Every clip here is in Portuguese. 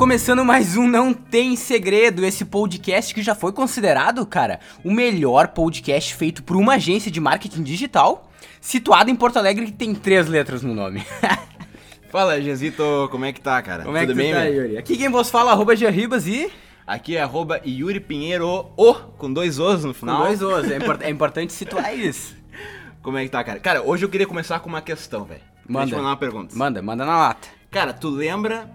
Começando mais um Não Tem Segredo, esse podcast que já foi considerado, cara, o melhor podcast feito por uma agência de marketing digital, situada em Porto Alegre que tem três letras no nome. Fala, Jezito, como é que tá, cara? Como é Tudo que bem, tá, meu? Yuri? Aqui quem vos fala, arroba Gerribas e... Aqui é arroba Yuri Pinheiro, o, com dois Os no Com final. dois Os, é, import- é importante situar isso. Como é que tá, cara? Cara, hoje eu queria começar com uma questão, velho. Deixa eu Manda. mandar uma pergunta. Manda, manda na lata. Cara, tu lembra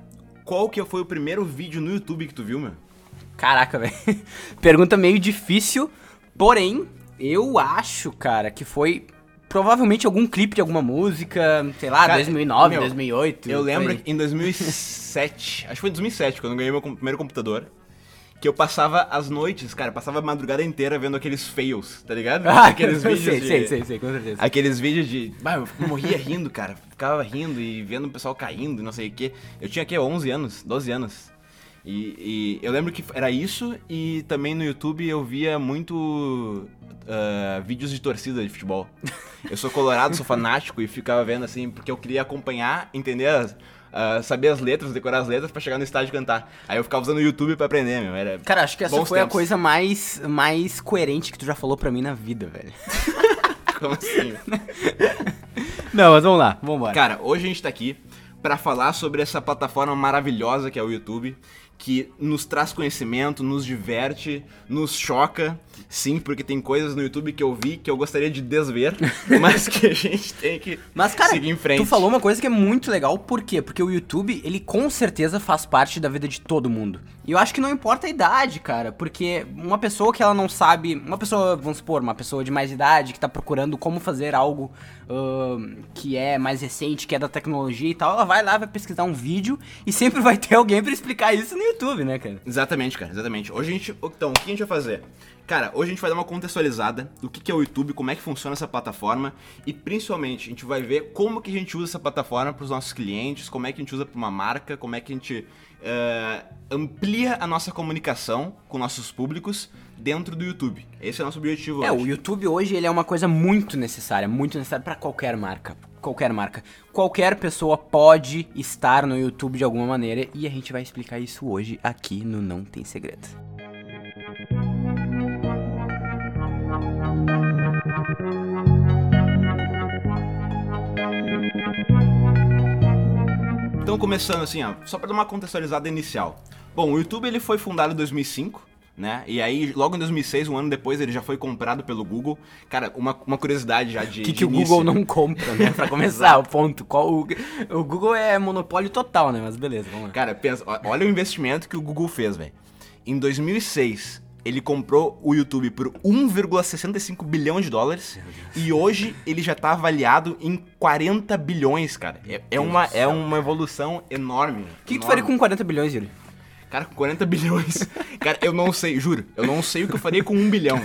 qual que foi o primeiro vídeo no YouTube que tu viu, meu? Caraca, velho. Pergunta meio difícil, porém, eu acho, cara, que foi provavelmente algum clipe de alguma música, sei lá, Cara, 2009, meu, 2008. Eu lembro em 2007, acho que foi em 2007, quando eu ganhei meu com- primeiro computador, que eu passava as noites, cara, passava a madrugada inteira vendo aqueles fails, tá ligado? Ah, aqueles vídeos sei, de... sei, sei, sei, com certeza. Aqueles vídeos de. Bah, eu morria rindo, cara. Ficava rindo e vendo o pessoal caindo e não sei o quê. Eu tinha aqui 11 anos, 12 anos. E, e eu lembro que era isso e também no YouTube eu via muito ah, vídeos de torcida de futebol. Eu sou colorado, sou fanático e ficava vendo assim, porque eu queria acompanhar, entender, as- ah, saber as letras, decorar as letras pra chegar no estádio e cantar. Aí eu ficava usando o YouTube pra aprender, meu. Era Cara, acho que essa foi a tempos. coisa mais, mais coerente que tu já falou pra mim na vida, velho. Como assim? Não, mas vamos lá, vamos embora. Cara, hoje a gente tá aqui pra falar sobre essa plataforma maravilhosa que é o YouTube, que nos traz conhecimento, nos diverte, nos choca. Sim, porque tem coisas no YouTube que eu vi que eu gostaria de desver, mas que a gente tem que Mas, cara, seguir em frente. tu falou uma coisa que é muito legal, por quê? Porque o YouTube, ele com certeza faz parte da vida de todo mundo. E eu acho que não importa a idade, cara, porque uma pessoa que ela não sabe, uma pessoa, vamos supor, uma pessoa de mais idade que tá procurando como fazer algo ahn, que é mais recente, que é da tecnologia e tal, ela vai lá, vai pesquisar um vídeo e sempre vai ter alguém pra explicar isso no YouTube, né, cara? Exatamente, cara, exatamente. Hoje a gente. Então, o que a gente vai fazer? Cara, hoje a gente vai dar uma contextualizada do que que é o YouTube, como é que funciona essa plataforma e principalmente a gente vai ver como que a gente usa essa plataforma para os nossos clientes, como é que a gente usa para uma marca, como é que a gente eh, amplia a nossa comunicação com nossos públicos dentro do YouTube. Esse é o nosso objetivo É, hoje. o YouTube hoje ele é uma coisa muito necessária, muito necessária pra qualquer marca. Qualquer marca. Qualquer pessoa pode estar no YouTube de alguma maneira e a gente vai explicar isso hoje aqui no Não Tem Segredo. Então, começando assim, ó, só pra dar uma contextualizada inicial. Bom, o YouTube ele foi fundado em 2005, né? E aí, logo em 2006, um ano depois, ele já foi comprado pelo Google. Cara, uma, uma curiosidade já de. O que, de que o início. Google não compra, né? Pra começar, o ponto. Qual, o, o Google é monopólio total, né? Mas beleza, vamos lá. Cara, pensa, olha o investimento que o Google fez, velho. Em 2006, ele comprou o YouTube por 1,65 bilhão de dólares e hoje ele já tá avaliado em 40 bilhões, cara. É, é uma, é uma evolução enorme. O que, que tu faria com 40 bilhões, Yuri? Cara, com 40 bilhões. Cara, eu não sei, juro. Eu não sei o que eu faria com 1 bilhão.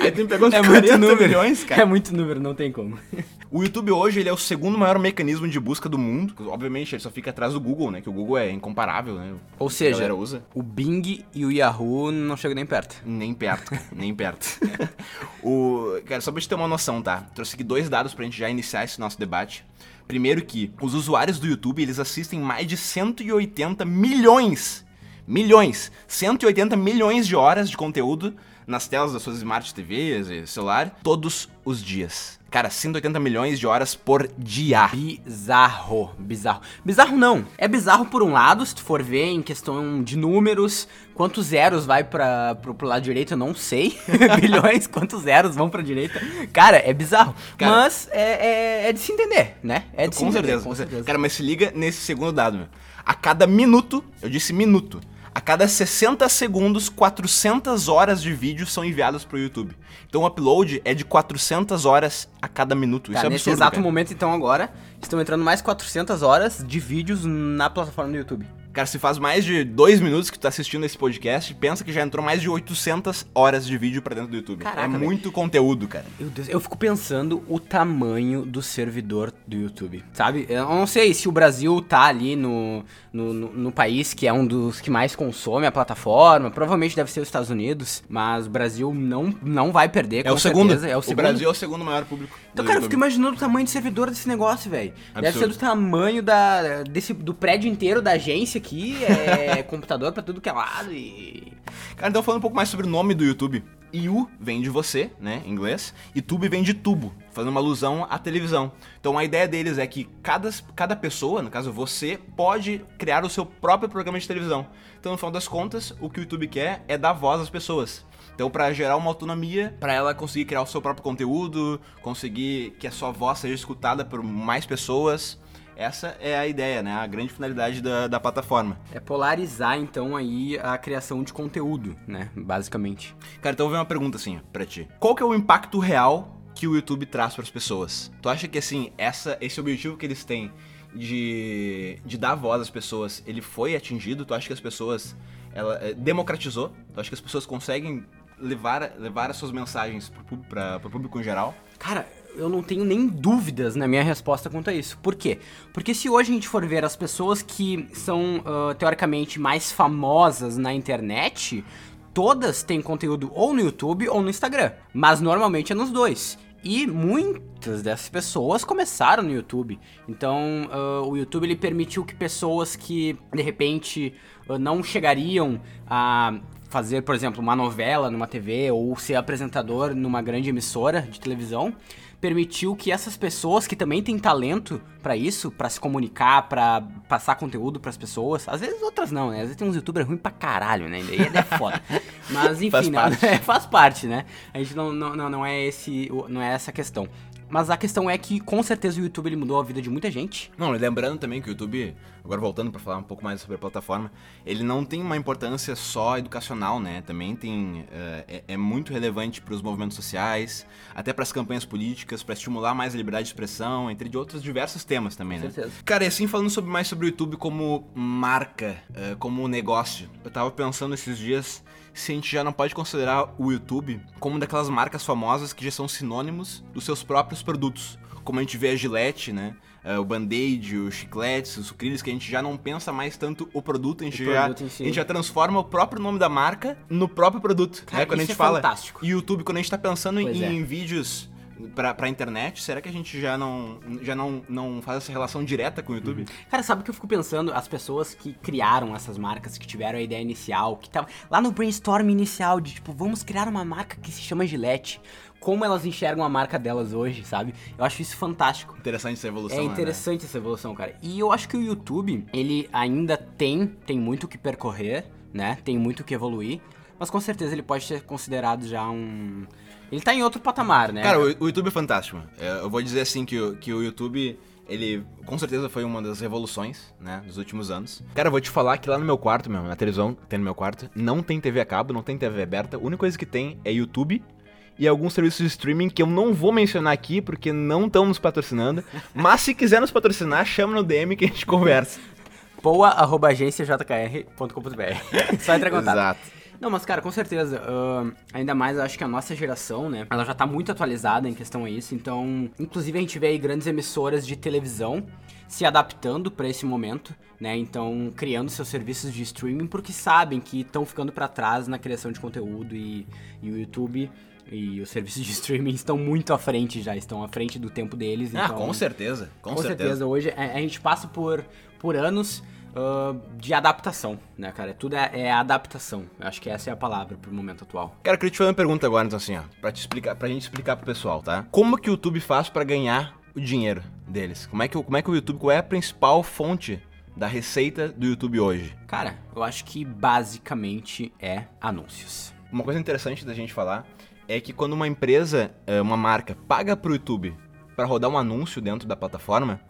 Aí tu me pegou uns 40 bilhões, cara. É muito número, não tem como. O YouTube hoje ele é o segundo maior mecanismo de busca do mundo. Obviamente, ele só fica atrás do Google, né? Que o Google é incomparável, né? Ou seja, usa. o Bing e o Yahoo não chegam nem perto. Nem perto, nem perto. o, cara, só pra gente ter uma noção, tá? Trouxe aqui dois dados pra gente já iniciar esse nosso debate. Primeiro que os usuários do YouTube, eles assistem mais de 180 milhões, milhões, 180 milhões de horas de conteúdo nas telas das suas Smart TVs e celular, todos os dias. Cara, 180 milhões de horas por dia. Bizarro, bizarro. Bizarro não. É bizarro por um lado, se tu for ver em questão de números, quantos zeros vai para pro, pro lado direito, eu não sei. Bilhões, quantos zeros vão pra direita. Cara, é bizarro. Cara- Mas é, é, é de se entender, né? É de se com entender. certeza, com certeza. Cara, mas se liga nesse segundo dado, meu. A cada minuto, eu disse minuto, a cada 60 segundos, 400 horas de vídeo são enviadas pro YouTube. Então o upload é de 400 horas a cada minuto. Isso é nesse absurdo, exato cara. momento, então, agora, estão entrando mais 400 horas de vídeos na plataforma do YouTube. Cara, se faz mais de dois minutos que tu tá assistindo esse podcast, pensa que já entrou mais de 800 horas de vídeo pra dentro do YouTube. Caraca, é velho. muito conteúdo, cara. Meu Deus, eu fico pensando o tamanho do servidor do YouTube, sabe? Eu não sei se o Brasil tá ali no, no, no- no país que é um dos que mais consome a plataforma, provavelmente deve ser os Estados Unidos, mas o Brasil não, não vai perder, É o segundo. certeza. É o segundo. Brasil é o segundo maior público. Então, cara, eu YouTube. fico imaginando o tamanho do servidor desse negócio, velho. Deve ser do tamanho da, desse, do prédio inteiro da agência aqui, é computador pra tudo que é lado e... Cara, então falando um pouco mais sobre o nome do YouTube. You vem de você, né, em inglês, e tube vem de tubo, fazendo uma alusão à televisão. Então a ideia deles é que cada, cada pessoa, no caso você, pode criar o seu próprio programa de televisão. Então no final das contas, o que o YouTube quer é dar voz às pessoas. Então para gerar uma autonomia, para ela conseguir criar o seu próprio conteúdo, conseguir que a sua voz seja escutada por mais pessoas. Essa é a ideia, né? A grande finalidade da, da plataforma. É polarizar, então, aí a criação de conteúdo, né, basicamente. Cara, então ver uma pergunta assim, pra ti. Qual que é o impacto real que o YouTube traz pras pessoas? Tu acha que, assim, essa, esse objetivo que eles têm de, de dar voz às pessoas, ele foi atingido? Tu acha que as pessoas, ela eh, democratizou? Tu acha que as pessoas conseguem levar, levar as suas mensagens pra, pro público em geral? Cara, eu não tenho nem dúvidas na minha resposta quanto a isso. Por quê? Porque se hoje a gente for ver as pessoas que são ah, teoricamente mais famosas na internet, todas têm conteúdo ou no YouTube ou no Instagram. Mas normalmente é nos dois. E muitas dessas pessoas começaram no YouTube. Então, ah, o YouTube ele permitiu que pessoas que de repente ah, não chegariam a fazer, por exemplo, uma novela numa TV ou ser apresentador numa grande emissora de televisão, permitiu que essas pessoas que também têm talento pra isso, pra se comunicar, pra passar conteúdo pras pessoas, às vezes outras não, né? Às vezes tem uns youtubers ruins pra caralho, né? Daí é foda. Mas enfim, Faz né? parte. É, faz parte, né? A gente não, não, não, não é esse, não é essa questão. Mas a questão é que com certeza o YouTube ele mudou a vida de muita gente. Não, e lembrando também que o YouTube, agora voltando pra falar um pouco mais sobre a plataforma, ele não tem uma importância só educacional, né? Também tem eh, é, é muito relevante para os movimentos sociais, até para as campanhas políticas, para estimular mais a liberdade de expressão, entre de outros diversos temas também, né? certeza. Cara, e assim falando sobre mais sobre o YouTube como marca, eh, como negócio, eu tava pensando esses dias se a gente já não pode considerar o YouTube como uma daquelas marcas famosas que já são sinônimos dos seus próprios produtos. Como a gente vê a Gillette, né? Eh, o Band-Aid, os chicletes, os sucrilhos, que a gente já não pensa mais tanto o produto, a gente, O já, si. a gente já transforma o próprio nome da marca no próprio produto. Cara, né? Quando a gente é fala fantástico. YouTube, quando a gente tá pensando em, é. em vídeos pra, pra internet, será que a gente já não, já não, não faz essa relação direta com o YouTube? Cara, sabe o que eu fico pensando? As pessoas que criaram essas marcas, que tiveram a ideia inicial, que tava lá no brainstorm inicial de tipo, vamos criar uma marca que se chama Gillette. Como elas enxergam a marca delas hoje, sabe? Eu acho isso fantástico. Interessante essa evolução, É né? interessante essa evolução, cara. E eu acho que o YouTube, ele ainda tem, tem muito o que percorrer, né? Tem muito o que evoluir. Mas com certeza ele pode ser considerado já um. Ele tá em outro patamar, né? Cara, o, o YouTube é fantástico. É, eu vou dizer assim que, o- que o YouTube, ele com certeza foi uma das revoluções, né, dos últimos anos. Cara, eu vou te falar que lá no meu quarto, meu, na televisão que tem no meu quarto, não tem TV a cabo, não tem TV aberta. A única coisa que tem é YouTube e alguns serviços de streaming que eu não vou mencionar aqui porque não estão nos patrocinando. Mas se quiser nos patrocinar, chama no DM que a gente conversa. poa.agenciajkr.com.br Só entrar em contato. Exato. Não, mas cara, com certeza. ahn, ainda mais, eu acho que a nossa geração, né? Ela já tá muito atualizada em questão a isso. Então, inclusive a gente vê aí grandes emissoras de televisão se adaptando pra esse momento, né? Então, criando seus serviços de streaming porque sabem que estão ficando pra trás na criação de conteúdo e, e o YouTube e os serviços de streaming estão muito à frente já, estão à frente do tempo deles. Ah, então, com certeza. Com, com certeza. Hoje a, a gente passa por, por anos ah, de adaptação, né, cara? Tudo é, é adaptação. Eu acho que essa é a palavra pro momento atual. Cara, eu queria te fazer uma pergunta agora, então assim, ó, pra, te explicar, pra gente explicar pro pessoal, tá? Como que o YouTube faz pra ganhar o dinheiro deles? Como é que, o- como é que o YouTube, qual é a principal fonte da receita do YouTube hoje? Cara, eu acho que basicamente é anúncios. Uma coisa interessante da gente falar é que quando uma empresa, eh, uma marca, paga pro YouTube pra rodar um anúncio dentro da plataforma,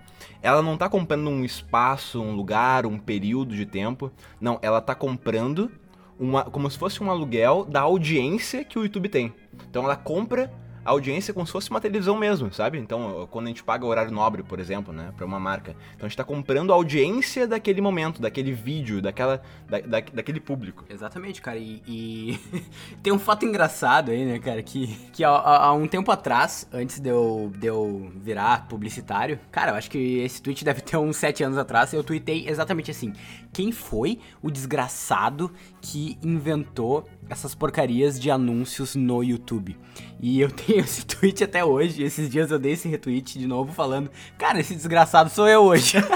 ela não tá comprando um espaço, um lugar, um período de tempo. Não, ela tá comprando uma, como se fosse um aluguel da audiência que o YouTube tem. Então ela compra a audiência como se fosse uma televisão mesmo, sabe? Então, quando a gente paga horário nobre, por exemplo, né, pra uma marca, então a gente tá comprando a audiência daquele momento, daquele vídeo, daquela, da, da, daquele público. Exatamente, cara. E, e tem um fato engraçado aí, né, cara, que, que há, há, um tempo atrás, antes de eu, de eu virar publicitário, cara, eu acho que esse tweet deve ter uns 7 anos atrás, eu tuitei exatamente assim: quem foi o desgraçado que inventou essas porcarias de anúncios no YouTube. E eu tenho esse tweet até hoje. Esses dias eu dei esse retweet de novo falando: Cara, esse desgraçado sou eu hoje.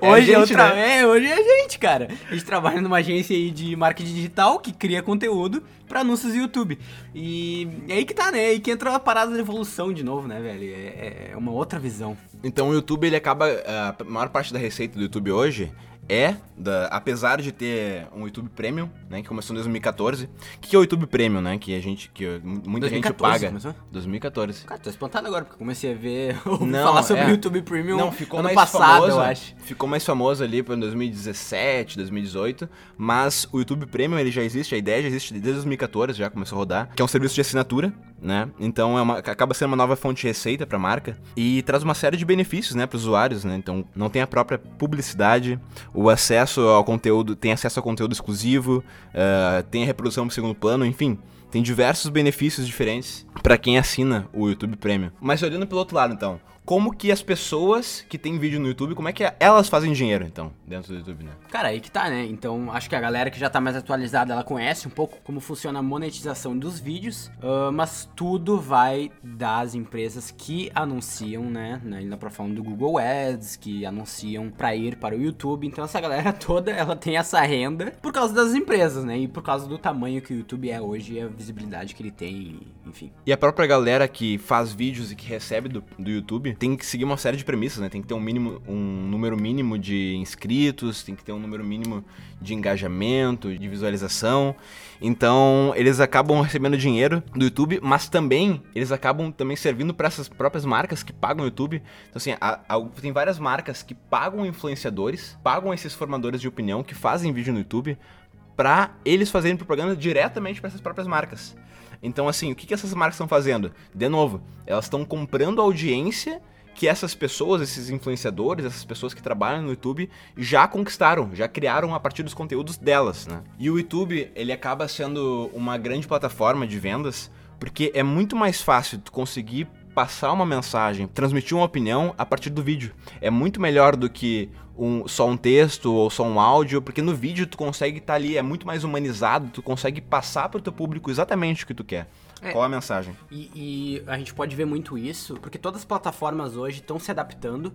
É hoje, é gente, tra... né? é, hoje é a gente, cara. A gente trabalha numa agência aí de marketing digital que cria conteúdo para anúncios do YouTube. E é aí que tá, né? É aí que entra a parada da evolução de novo, né, velho? É, é uma outra visão. Então o YouTube, ele acaba. A maior parte da receita do YouTube hoje é, da, apesar de ter um YouTube Premium, né, que começou em 2014. O que, que é o YouTube Premium, né, que a gente, que muita 2014, gente paga. Começou? 2014. Cara, tô espantado agora, porque comecei a ver, não, falar sobre o é. YouTube Premium não, ficou ano mais passado, famoso, eu acho. Ficou mais famoso ali para 2017, 2018, mas o YouTube Premium, ele já existe, a ideia já existe desde 2014, já começou a rodar, que é um serviço de assinatura, né, então é uma, acaba sendo uma nova fonte de receita para a marca e traz uma série de benefícios, né, para os usuários, né, então não tem a própria publicidade, o acesso ao conteúdo, tem acesso a conteúdo exclusivo, uh, tem a reprodução pro segundo plano, enfim. Tem diversos benefícios diferentes para quem assina o YouTube Premium. Mas olhando pelo outro lado, então, como que as pessoas que têm vídeo no YouTube, como é que elas fazem dinheiro, então, dentro do YouTube, né? Cara, aí que tá, né? Então, acho que a galera que já tá mais atualizada, ela conhece um pouco como funciona a monetização dos vídeos, uh, mas tudo vai das empresas que anunciam, né? Ainda pra falar do Google Ads, que anunciam pra ir para o YouTube. Então, essa galera toda, ela tem essa renda por causa das empresas, né? E por causa do tamanho que o YouTube é hoje e a visibilidade que ele tem, enfim. E a própria galera que faz vídeos e que recebe do, do YouTube, tem que seguir uma série de premissas, né? Tem que ter um mínimo, um número mínimo de inscritos, tem que ter um número mínimo de engajamento, de visualização. Então, eles acabam recebendo dinheiro do YouTube, mas também eles acabam também servindo para essas próprias marcas que pagam o YouTube. Então, assim, tem várias marcas que pagam influenciadores, pagam esses formadores de opinião que fazem vídeo no YouTube para eles fazerem propaganda diretamente para essas próprias marcas. Então, assim, o que, que essas marcas estão fazendo? De novo, elas estão comprando audiência que essas pessoas, esses influenciadores, essas pessoas que trabalham no YouTube já conquistaram, já criaram a partir dos conteúdos delas, né? E o YouTube, ele acaba sendo uma grande plataforma de vendas, porque é muito mais fácil tu conseguir passar uma mensagem, transmitir uma opinião a partir do vídeo. É muito melhor do que um, só um texto ou só um áudio, porque no vídeo tu consegue estar tá ali, é muito mais humanizado, tu consegue passar para o teu público exatamente o que tu quer. É, Qual a mensagem? E, e a gente pode ver muito isso, porque todas as plataformas hoje estão se adaptando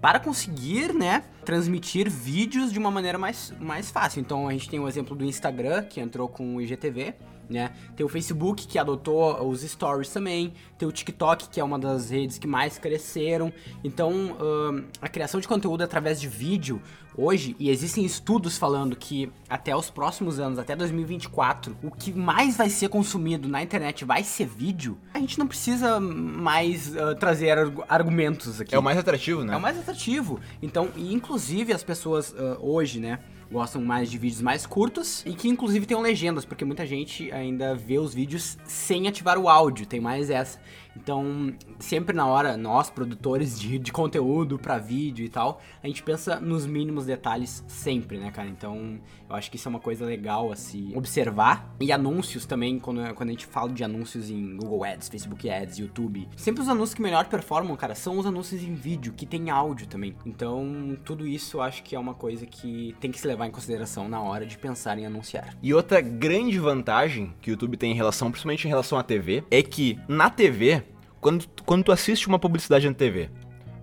para conseguir, né, transmitir vídeos de uma maneira mais, mais fácil. Então a gente tem o exemplo do Instagram, que entrou com o IGTV, né? Tem o Facebook que adotou os stories também, tem o TikTok que é uma das redes que mais cresceram. Então, uh, a criação de conteúdo através de vídeo hoje, e existem estudos falando que até os próximos anos, até 2024, o que mais vai ser consumido na internet vai ser vídeo. A gente não precisa mais uh, trazer argumentos aqui. É o mais atrativo, né? É o mais atrativo. Então, inclusive as pessoas uh, hoje, né? Gostam mais de vídeos mais curtos e que inclusive tenham legendas, porque muita gente ainda vê os vídeos sem ativar o áudio, tem mais essa. Então, sempre na hora, nós, produtores de, de conteúdo para vídeo e tal, a gente pensa nos mínimos detalhes sempre, né, cara? Então, eu acho que isso é uma coisa legal a se observar. E anúncios também, quando, quando a gente fala de anúncios em Google Ads, Facebook Ads, YouTube, sempre os anúncios que melhor performam, cara, são os anúncios em vídeo, que tem áudio também. Então, tudo isso eu acho que é uma coisa que tem que se levar em consideração na hora de pensar em anunciar. E outra grande vantagem que o YouTube tem em relação, principalmente em relação à TV, é que na TV quando, quando tu assiste uma publicidade na TV,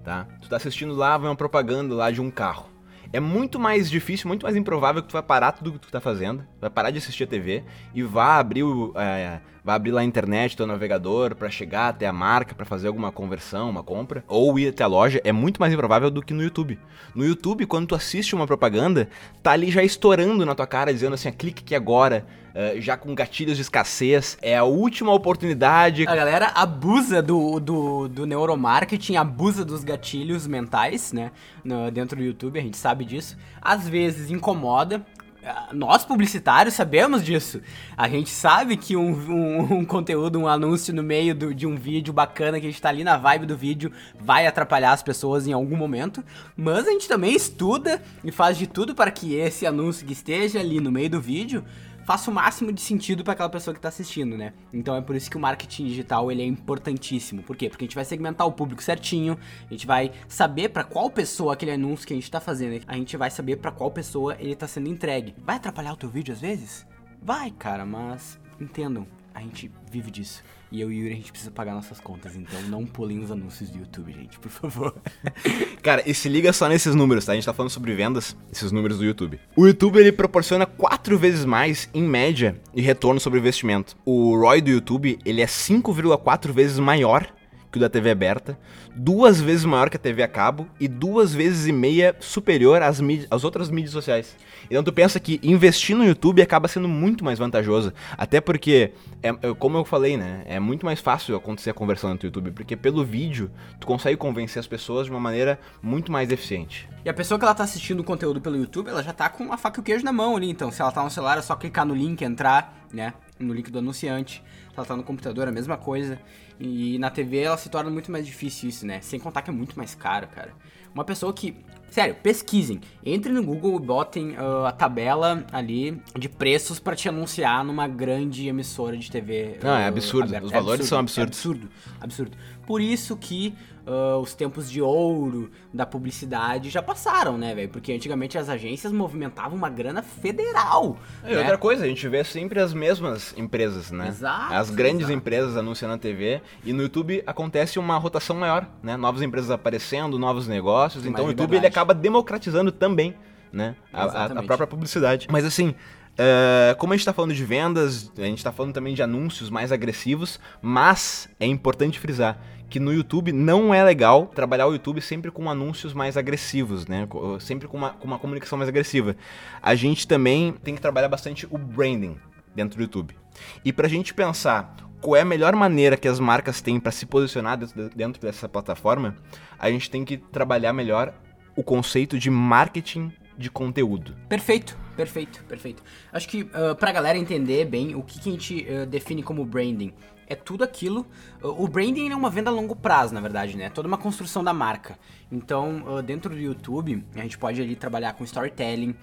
tá? Tu tá assistindo lá, vai uma propaganda lá de um carro. É muito mais difícil, muito mais improvável que tu vai parar tudo que tu tá fazendo, vai parar de assistir a TV e vá abrir, o, é, vai abrir lá a internet, teu navegador, para chegar até a marca, para fazer alguma conversão, uma compra, ou ir até a loja, é muito mais improvável do que no YouTube. No YouTube, quando tu assiste uma propaganda, tá ali já estourando na tua cara, dizendo assim, clique aqui agora, uh, já com gatilhos de escassez. É a última oportunidade. A galera abusa do, do, do neuromarketing, abusa dos gatilhos mentais, né? No, dentro do YouTube, a gente sabe disso. Às vezes incomoda, ah, nós publicitários sabemos disso. A gente sabe que um, um, um conteúdo, um anúncio no meio do, de um vídeo bacana que a gente tá ali na vibe do vídeo vai atrapalhar as pessoas em algum momento, mas a gente também estuda e faz de tudo para que esse anúncio que esteja ali no meio do vídeo faça o máximo de sentido para aquela pessoa que está assistindo, né? Então é por isso que o marketing digital ele é importantíssimo. Por quê? Porque a gente vai segmentar o público certinho, a gente vai saber para qual pessoa aquele anúncio que a gente está fazendo, a gente vai saber para qual pessoa ele está sendo entregue. Vai atrapalhar o teu vídeo às vezes? Vai, cara, mas entendam, a gente vive disso. E eu e o Yuri, a gente precisa pagar nossas contas, então não pulem os anúncios do YouTube, gente, por favor. Cara, e se liga só nesses números, tá? A gente tá falando sobre vendas, esses números do YouTube. O YouTube, ele proporciona quatro vezes mais, em média, de retorno sobre investimento. O ROI do YouTube, ele é 5,4 vezes maior que o da TV aberta, duas vezes maior que a TV a cabo e duas vezes e meia superior às, às outras mídias sociais. Então tu pensa que investir no YouTube acaba sendo muito mais vantajoso, até porque, é, é, como eu falei, né, é muito mais fácil acontecer a conversão no YouTube, porque pelo vídeo tu consegue convencer as pessoas de uma maneira muito mais eficiente. E a pessoa que ela tá assistindo o conteúdo pelo YouTube, ela já tá com a faca e o queijo na mão ali, então se ela tá no celular é só clicar no link, entrar, né, no link do anunciante. Ela tá no computador, é a mesma coisa. E na TV ela se torna muito mais difícil isso, né? Sem contar que é muito mais caro, cara. Uma pessoa que. Sério, pesquisem. Entre no Google e botem uh, a tabela ali de preços para te anunciar numa grande emissora de TV. Não, uh, é absurdo. Aberta. Os é valores absurdo, são absurdos. É absurdo, absurdo. Por isso que uh, os tempos de ouro da publicidade já passaram, né, velho? Porque antigamente as agências movimentavam uma grana federal. E né? outra coisa, a gente vê sempre as mesmas empresas, né? Exato. As grandes exato. empresas anunciando na TV e no YouTube acontece uma rotação maior, né? Novas empresas aparecendo, novos negócios. Tem então o YouTube ele acaba democratizando também, né? A, a, própria publicidade. Mas assim, Uh, como a gente está falando de vendas, a gente está falando também de anúncios mais agressivos, mas é importante frisar que no YouTube não é legal trabalhar o YouTube sempre com anúncios mais agressivos, né? Sempre com uma, com uma comunicação mais agressiva. A gente também tem que trabalhar bastante o branding dentro do YouTube. E para a gente pensar qual é a melhor maneira que as marcas têm para se posicionar dentro dessa plataforma, a gente tem que trabalhar melhor o conceito de marketing de conteúdo. Perfeito, perfeito, perfeito. Acho que uh, pra galera entender bem o que, que a gente uh, define como branding é tudo aquilo. O branding é uma venda a longo prazo, na verdade, né? É toda uma construção da marca. Então, dentro do YouTube, a gente pode ali trabalhar com storytelling.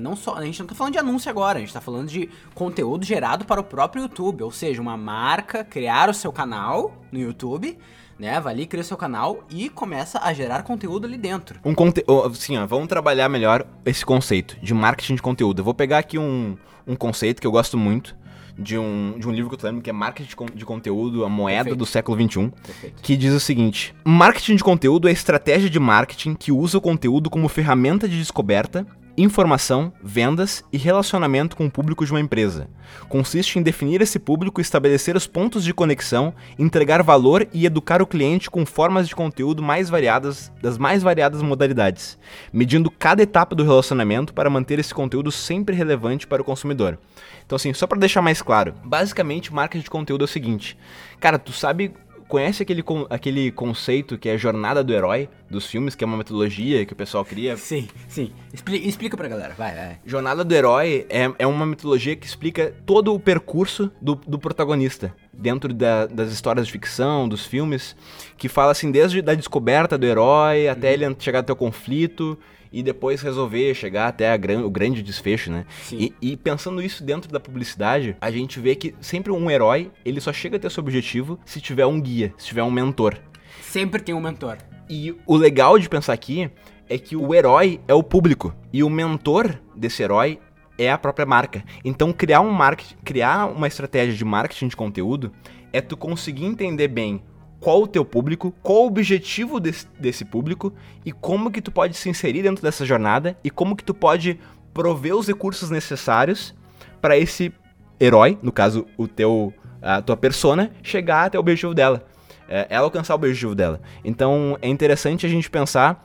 Não só, a gente não tá falando de anúncio agora, a gente tá falando de conteúdo gerado para o próprio YouTube. Ou seja, uma marca criar o seu canal no YouTube. Né, vai ali, cria o seu canal e começa a gerar conteúdo ali dentro. Um conteúdo. Sim, ó, vamos trabalhar melhor esse conceito de marketing de conteúdo. Eu vou pegar aqui um, um conceito que eu gosto muito, de um, de um livro que eu tô lendo, que é Marketing de Conteúdo, a moeda Perfeito. do século XXI, Perfeito. que diz o seguinte: Marketing de conteúdo é a estratégia de marketing que usa o conteúdo como ferramenta de descoberta informação, vendas e relacionamento com o público de uma empresa. Consiste em definir esse público, estabelecer os pontos de conexão, entregar valor e educar o cliente com formas de conteúdo mais variadas, das mais variadas modalidades, medindo cada etapa do relacionamento para manter esse conteúdo sempre relevante para o consumidor. Então assim, só para deixar mais claro, basicamente marketing de conteúdo é o seguinte: cara, tu sabe conhece aquele, aquele conceito que é a jornada do herói dos filmes, que é uma metodologia que o pessoal cria? Sim, sim. Explica, explica pra galera, vai, vai. Jornada do herói é, é uma metodologia que explica todo o percurso do, do protagonista dentro da, das histórias de ficção, dos filmes, que fala assim desde da descoberta do herói até uhum. ele chegar até o conflito e depois resolver chegar até gran, o grande desfecho, né? E, e, pensando isso dentro da publicidade, a gente vê que sempre um herói, ele só chega a ter seu objetivo se tiver um guia, se tiver um mentor. Sempre tem um mentor. E o legal de pensar aqui é que o herói é o público e o mentor desse herói é a própria marca. Então criar um marketing, criar uma estratégia de marketing de conteúdo é tu conseguir entender bem qual o teu público, qual o objetivo desse, desse público e como que tu pode se inserir dentro dessa jornada e como que tu pode prover os recursos necessários para esse herói, no caso o teu a tua persona, chegar até o objetivo dela, é, ela alcançar o objetivo dela. Então é interessante a gente pensar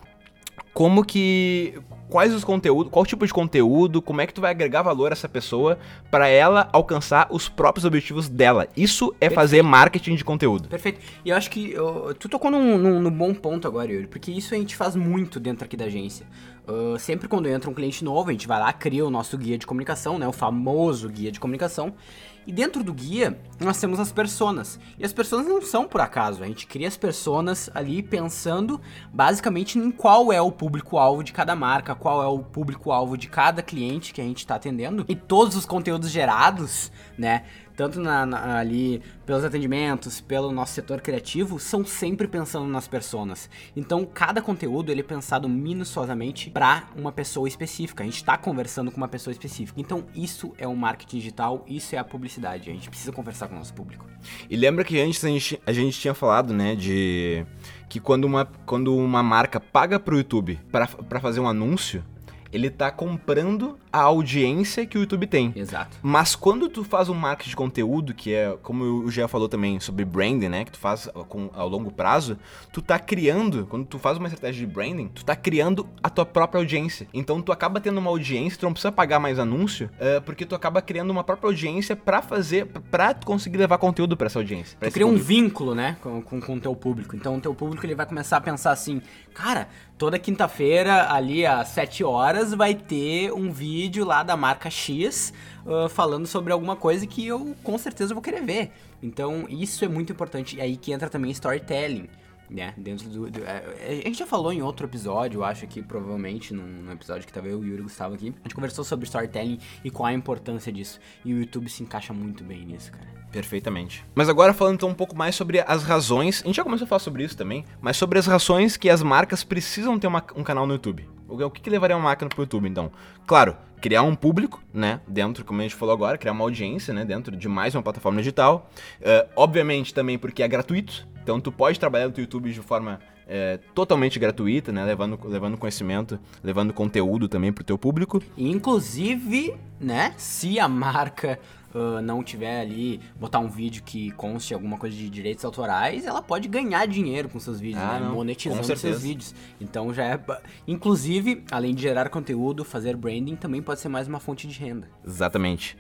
como que quais os conteúdos, qual tipo de conteúdo, como é que tu vai agregar valor a essa pessoa para ela alcançar os próprios objetivos dela. Isso é Perfeito. fazer marketing de conteúdo. Perfeito. E eu acho que tu tocou num, num, num, bom ponto agora, Yuri, porque isso a gente faz muito dentro aqui da agência. Uh, sempre quando entra um cliente novo, a gente vai lá, cria o nosso guia de comunicação, né? O famoso guia de comunicação. E dentro do guia, nós temos as personas. E as personas não são por acaso. A gente cria as personas ali pensando basicamente em qual é o público-alvo de cada marca, qual é o público-alvo de cada cliente que a gente está atendendo. E todos os conteúdos gerados, né? Tanto na, na, ali pelos atendimentos, pelo nosso setor criativo, são sempre pensando nas pessoas. Então, cada conteúdo ele é pensado minuciosamente para uma pessoa específica. A gente está conversando com uma pessoa específica. Então, isso é o marketing digital, isso é a publicidade. A gente precisa conversar com o nosso público. E lembra que antes a gente, a gente tinha falado, né, de que quando uma, quando uma marca paga para o YouTube para fazer um anúncio, ele tá comprando a audiência que o YouTube tem. Exato. Mas quando tu faz um marketing de conteúdo, que é, como o Gia falou também sobre branding, né? Que tu faz com, ao longo prazo, tu tá criando, quando tu faz uma estratégia de branding, tu tá criando a tua própria audiência. Então tu acaba tendo uma audiência, tu não precisa pagar mais anúncio, uh, porque tu acaba criando uma própria audiência para fazer, para conseguir levar conteúdo para essa audiência. Tu cria um vínculo, né, com, com, com o teu público. Então o teu público ele vai começar a pensar assim, cara, toda quinta-feira, ali às 7 horas, vai ter um vídeo vídeo lá da marca X uh, falando sobre alguma coisa que eu com certeza vou querer ver. Então isso é muito importante. E aí que entra também storytelling. Né, dentro do, do é, a gente já falou em outro episódio, eu acho que provavelmente num, num, episódio que tava eu e o Yuri Gustavo aqui. A gente conversou sobre storytelling e qual a importância disso. E o YouTube se encaixa muito bem nisso, cara. Perfeitamente. Mas agora falando então um pouco mais sobre as razões, a gente já começou a falar sobre isso também, mas sobre as razões que as marcas precisam ter uma, um canal no YouTube. O que, que levaria uma máquina pro YouTube, então? Claro, criar um público, né? Dentro, como a gente falou agora, criar uma audiência, né? Dentro de mais uma plataforma digital. Uh, obviamente também porque é gratuito. Então tu pode trabalhar no YouTube de forma é, totalmente gratuita, né? Levando, levando conhecimento, levando conteúdo também pro teu público. Inclusive, né? Se a marca uh, não tiver ali, botar um vídeo que conste alguma coisa de direitos autorais, ela pode ganhar dinheiro com seus vídeos, ah, né? Monetizando seus vídeos. Então já é. Inclusive, além de gerar conteúdo, fazer branding também pode ser mais uma fonte de renda. Exatamente.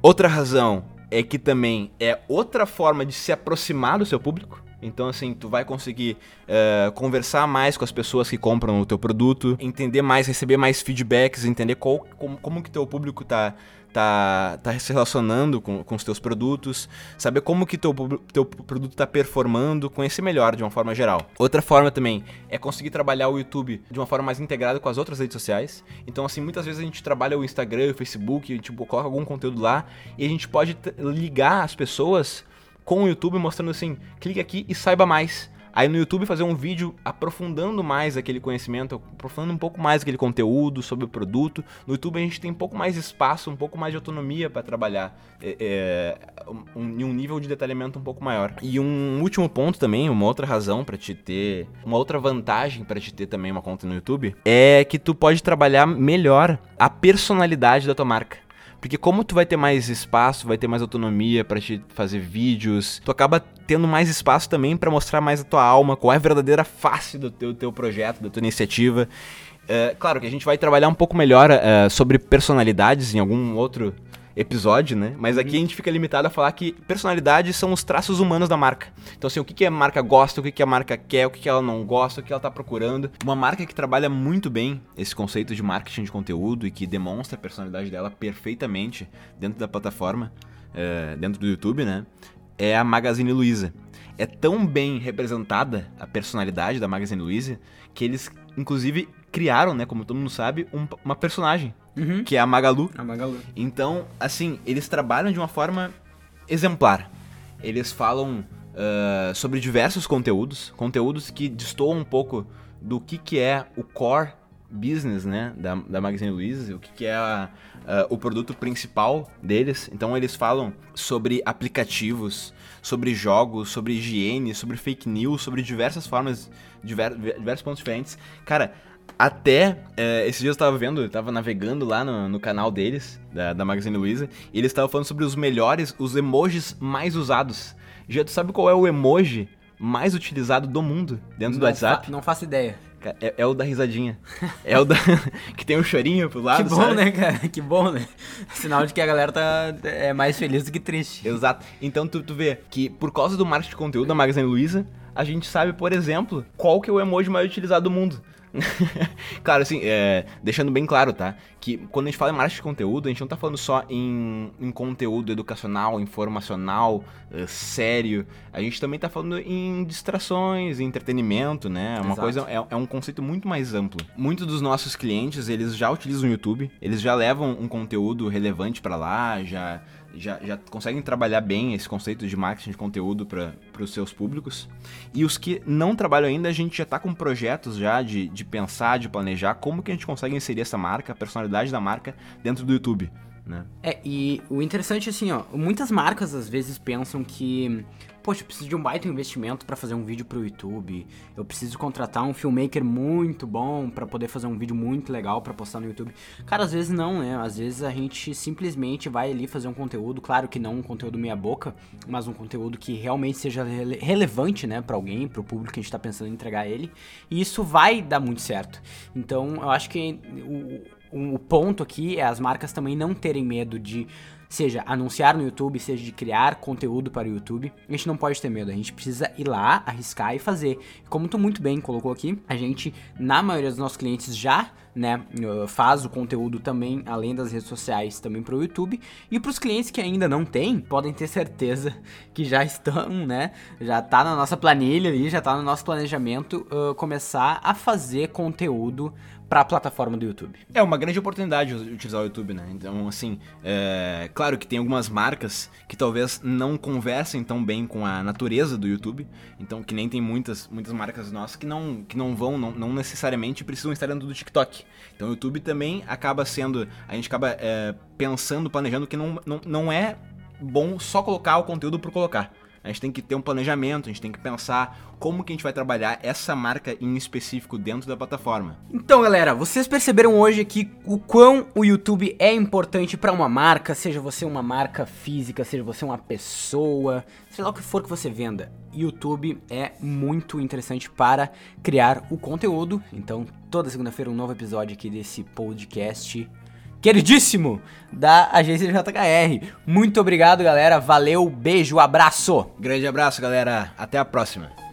Outra razão é que também é outra forma de se aproximar do seu público. Então, assim, tu vai conseguir uh, conversar mais com as pessoas que compram o teu produto, entender mais, receber mais feedbacks, entender qual, como, como que teu público tá, tá, tá se relacionando com, com os teus produtos, saber como que teu, teu produto está performando, conhecer melhor de uma forma geral. Outra forma também é conseguir trabalhar o YouTube de uma forma mais integrada com as outras redes sociais. Então, assim, muitas vezes a gente trabalha o Instagram, o Facebook, a gente coloca algum conteúdo lá e a gente pode ligar as pessoas com o YouTube mostrando assim, clique aqui e saiba mais. Aí no YouTube fazer um vídeo aprofundando mais aquele conhecimento, aprofundando um pouco mais aquele conteúdo sobre o produto. No YouTube a gente tem um pouco mais espaço, um pouco mais de autonomia para trabalhar é, é, um, um nível de detalhamento um pouco maior. E um último ponto também, uma outra razão para te ter, uma outra vantagem para te ter também uma conta no YouTube, é que tu pode trabalhar melhor a personalidade da tua marca. Porque como tu vai ter mais espaço, vai ter mais autonomia para te fazer vídeos, tu acaba tendo mais espaço também para mostrar mais a tua alma, qual é a verdadeira face do teu, teu projeto, da tua iniciativa. Uh, claro que a gente vai trabalhar um pouco melhor uh, sobre personalidades em algum outro episódio, né? Mas aqui a gente fica limitado a falar que personalidades são os traços humanos da marca. Então, assim, o que, que a marca gosta, o que, que a marca quer, o que, que ela não gosta, o que ela tá procurando. Uma marca que trabalha muito bem esse conceito de marketing de conteúdo e que demonstra a personalidade dela perfeitamente dentro da plataforma, é, dentro do YouTube, né? É a Magazine Luiza. É tão bem representada a personalidade da Magazine Luiza que eles, inclusive, criaram, né, como todo mundo sabe, um, uma personagem uhum. que é a Magalu. A Magalu. Então, assim, eles trabalham de uma forma exemplar. Eles falam uh, sobre diversos conteúdos, conteúdos que destoam um pouco do que, que é o core business, né, da, da Magazine Luiza, o que, que é a, o produto principal deles. Então eles falam sobre aplicativos, sobre jogos, sobre higiene, sobre fake news, sobre diversas formas, diver, diversos pontos diferentes. Cara, até, é, esses dias eu tava vendo, eu tava navegando lá no, no canal deles, da, da Magazine Luiza, e eles estavam falando sobre os melhores, os emojis mais usados. Já tu sabe qual é o emoji mais utilizado do mundo dentro não do WhatsApp? Fa não faço ideia. É, é, o da risadinha. É o da. que tem um chorinho pro lado. Que bom, sabe? né, cara? Que bom, né? Sinal de que a galera tá é mais feliz do que triste. Exato. Então tu, tu vê que por causa do marketing de conteúdo da Magazine Luiza, a gente sabe, por exemplo, qual que é o emoji mais utilizado do mundo claro, assim, é, deixando bem claro, tá? Que quando a gente fala em marketing de conteúdo, a gente não tá falando só em, em conteúdo educacional, informacional, uh, sério. A gente também tá falando em distrações, em entretenimento, né? É uma Exato. coisa, é, é um conceito muito mais amplo. Muitos dos nossos clientes, eles já utilizam o YouTube, eles já levam um conteúdo relevante para lá, já já, já conseguem trabalhar bem esse conceito de marketing de conteúdo para os seus públicos. E os que não trabalham ainda, a gente já está com projetos já de, de pensar, de planejar como que a gente consegue inserir essa marca, a personalidade da marca dentro do YouTube. Né? É, e o interessante assim, ó, muitas marcas às vezes pensam que, poxa, eu preciso de um baita investimento para fazer um vídeo pro YouTube, eu preciso contratar um filmmaker muito bom para poder fazer um vídeo muito legal para postar no YouTube. Cara, às vezes não, né? Às vezes a gente simplesmente vai ali fazer um conteúdo, claro que não um conteúdo meia boca, mas um conteúdo que realmente seja rele relevante, né, para alguém, para o público que a gente tá pensando em entregar ele, e isso vai dar muito certo. Então, eu acho que o o ponto aqui é as marcas também não terem medo de, seja anunciar no YouTube, seja de criar conteúdo para o YouTube. A gente não pode ter medo, a gente precisa ir lá, arriscar e fazer. Como tu muito bem colocou aqui, a gente, na maioria dos nossos clientes, já né, faz o conteúdo também, além das redes sociais, também para o YouTube. E para os clientes que ainda não têm, podem ter certeza que já estão, né, já tá na nossa planilha ali, já tá no nosso planejamento uh, começar a fazer conteúdo para a plataforma do YouTube. É uma grande oportunidade utilizar o YouTube, né? Então, assim, é... claro que tem algumas marcas que talvez não conversem tão bem com a natureza do YouTube. Então, que nem tem muitas, muitas marcas nossas que não, que não vão, não, não necessariamente precisam estar dentro do TikTok. Então, o YouTube também acaba sendo, a gente acaba é, pensando, planejando que não, não, não é bom só colocar o conteúdo por colocar. A gente tem que ter um planejamento, a gente tem que pensar como que a gente vai trabalhar essa marca em específico dentro da plataforma. Então, galera, vocês perceberam hoje aqui o quão o YouTube é importante para uma marca, seja você uma marca física, seja você uma pessoa, seja lá o que for que você venda. YouTube é muito interessante para criar o conteúdo. Então, toda segunda-feira um novo episódio aqui desse podcast queridíssimo da agência JKR. Muito obrigado, galera. Valeu, beijo, abraço. Grande abraço, galera. Até a próxima.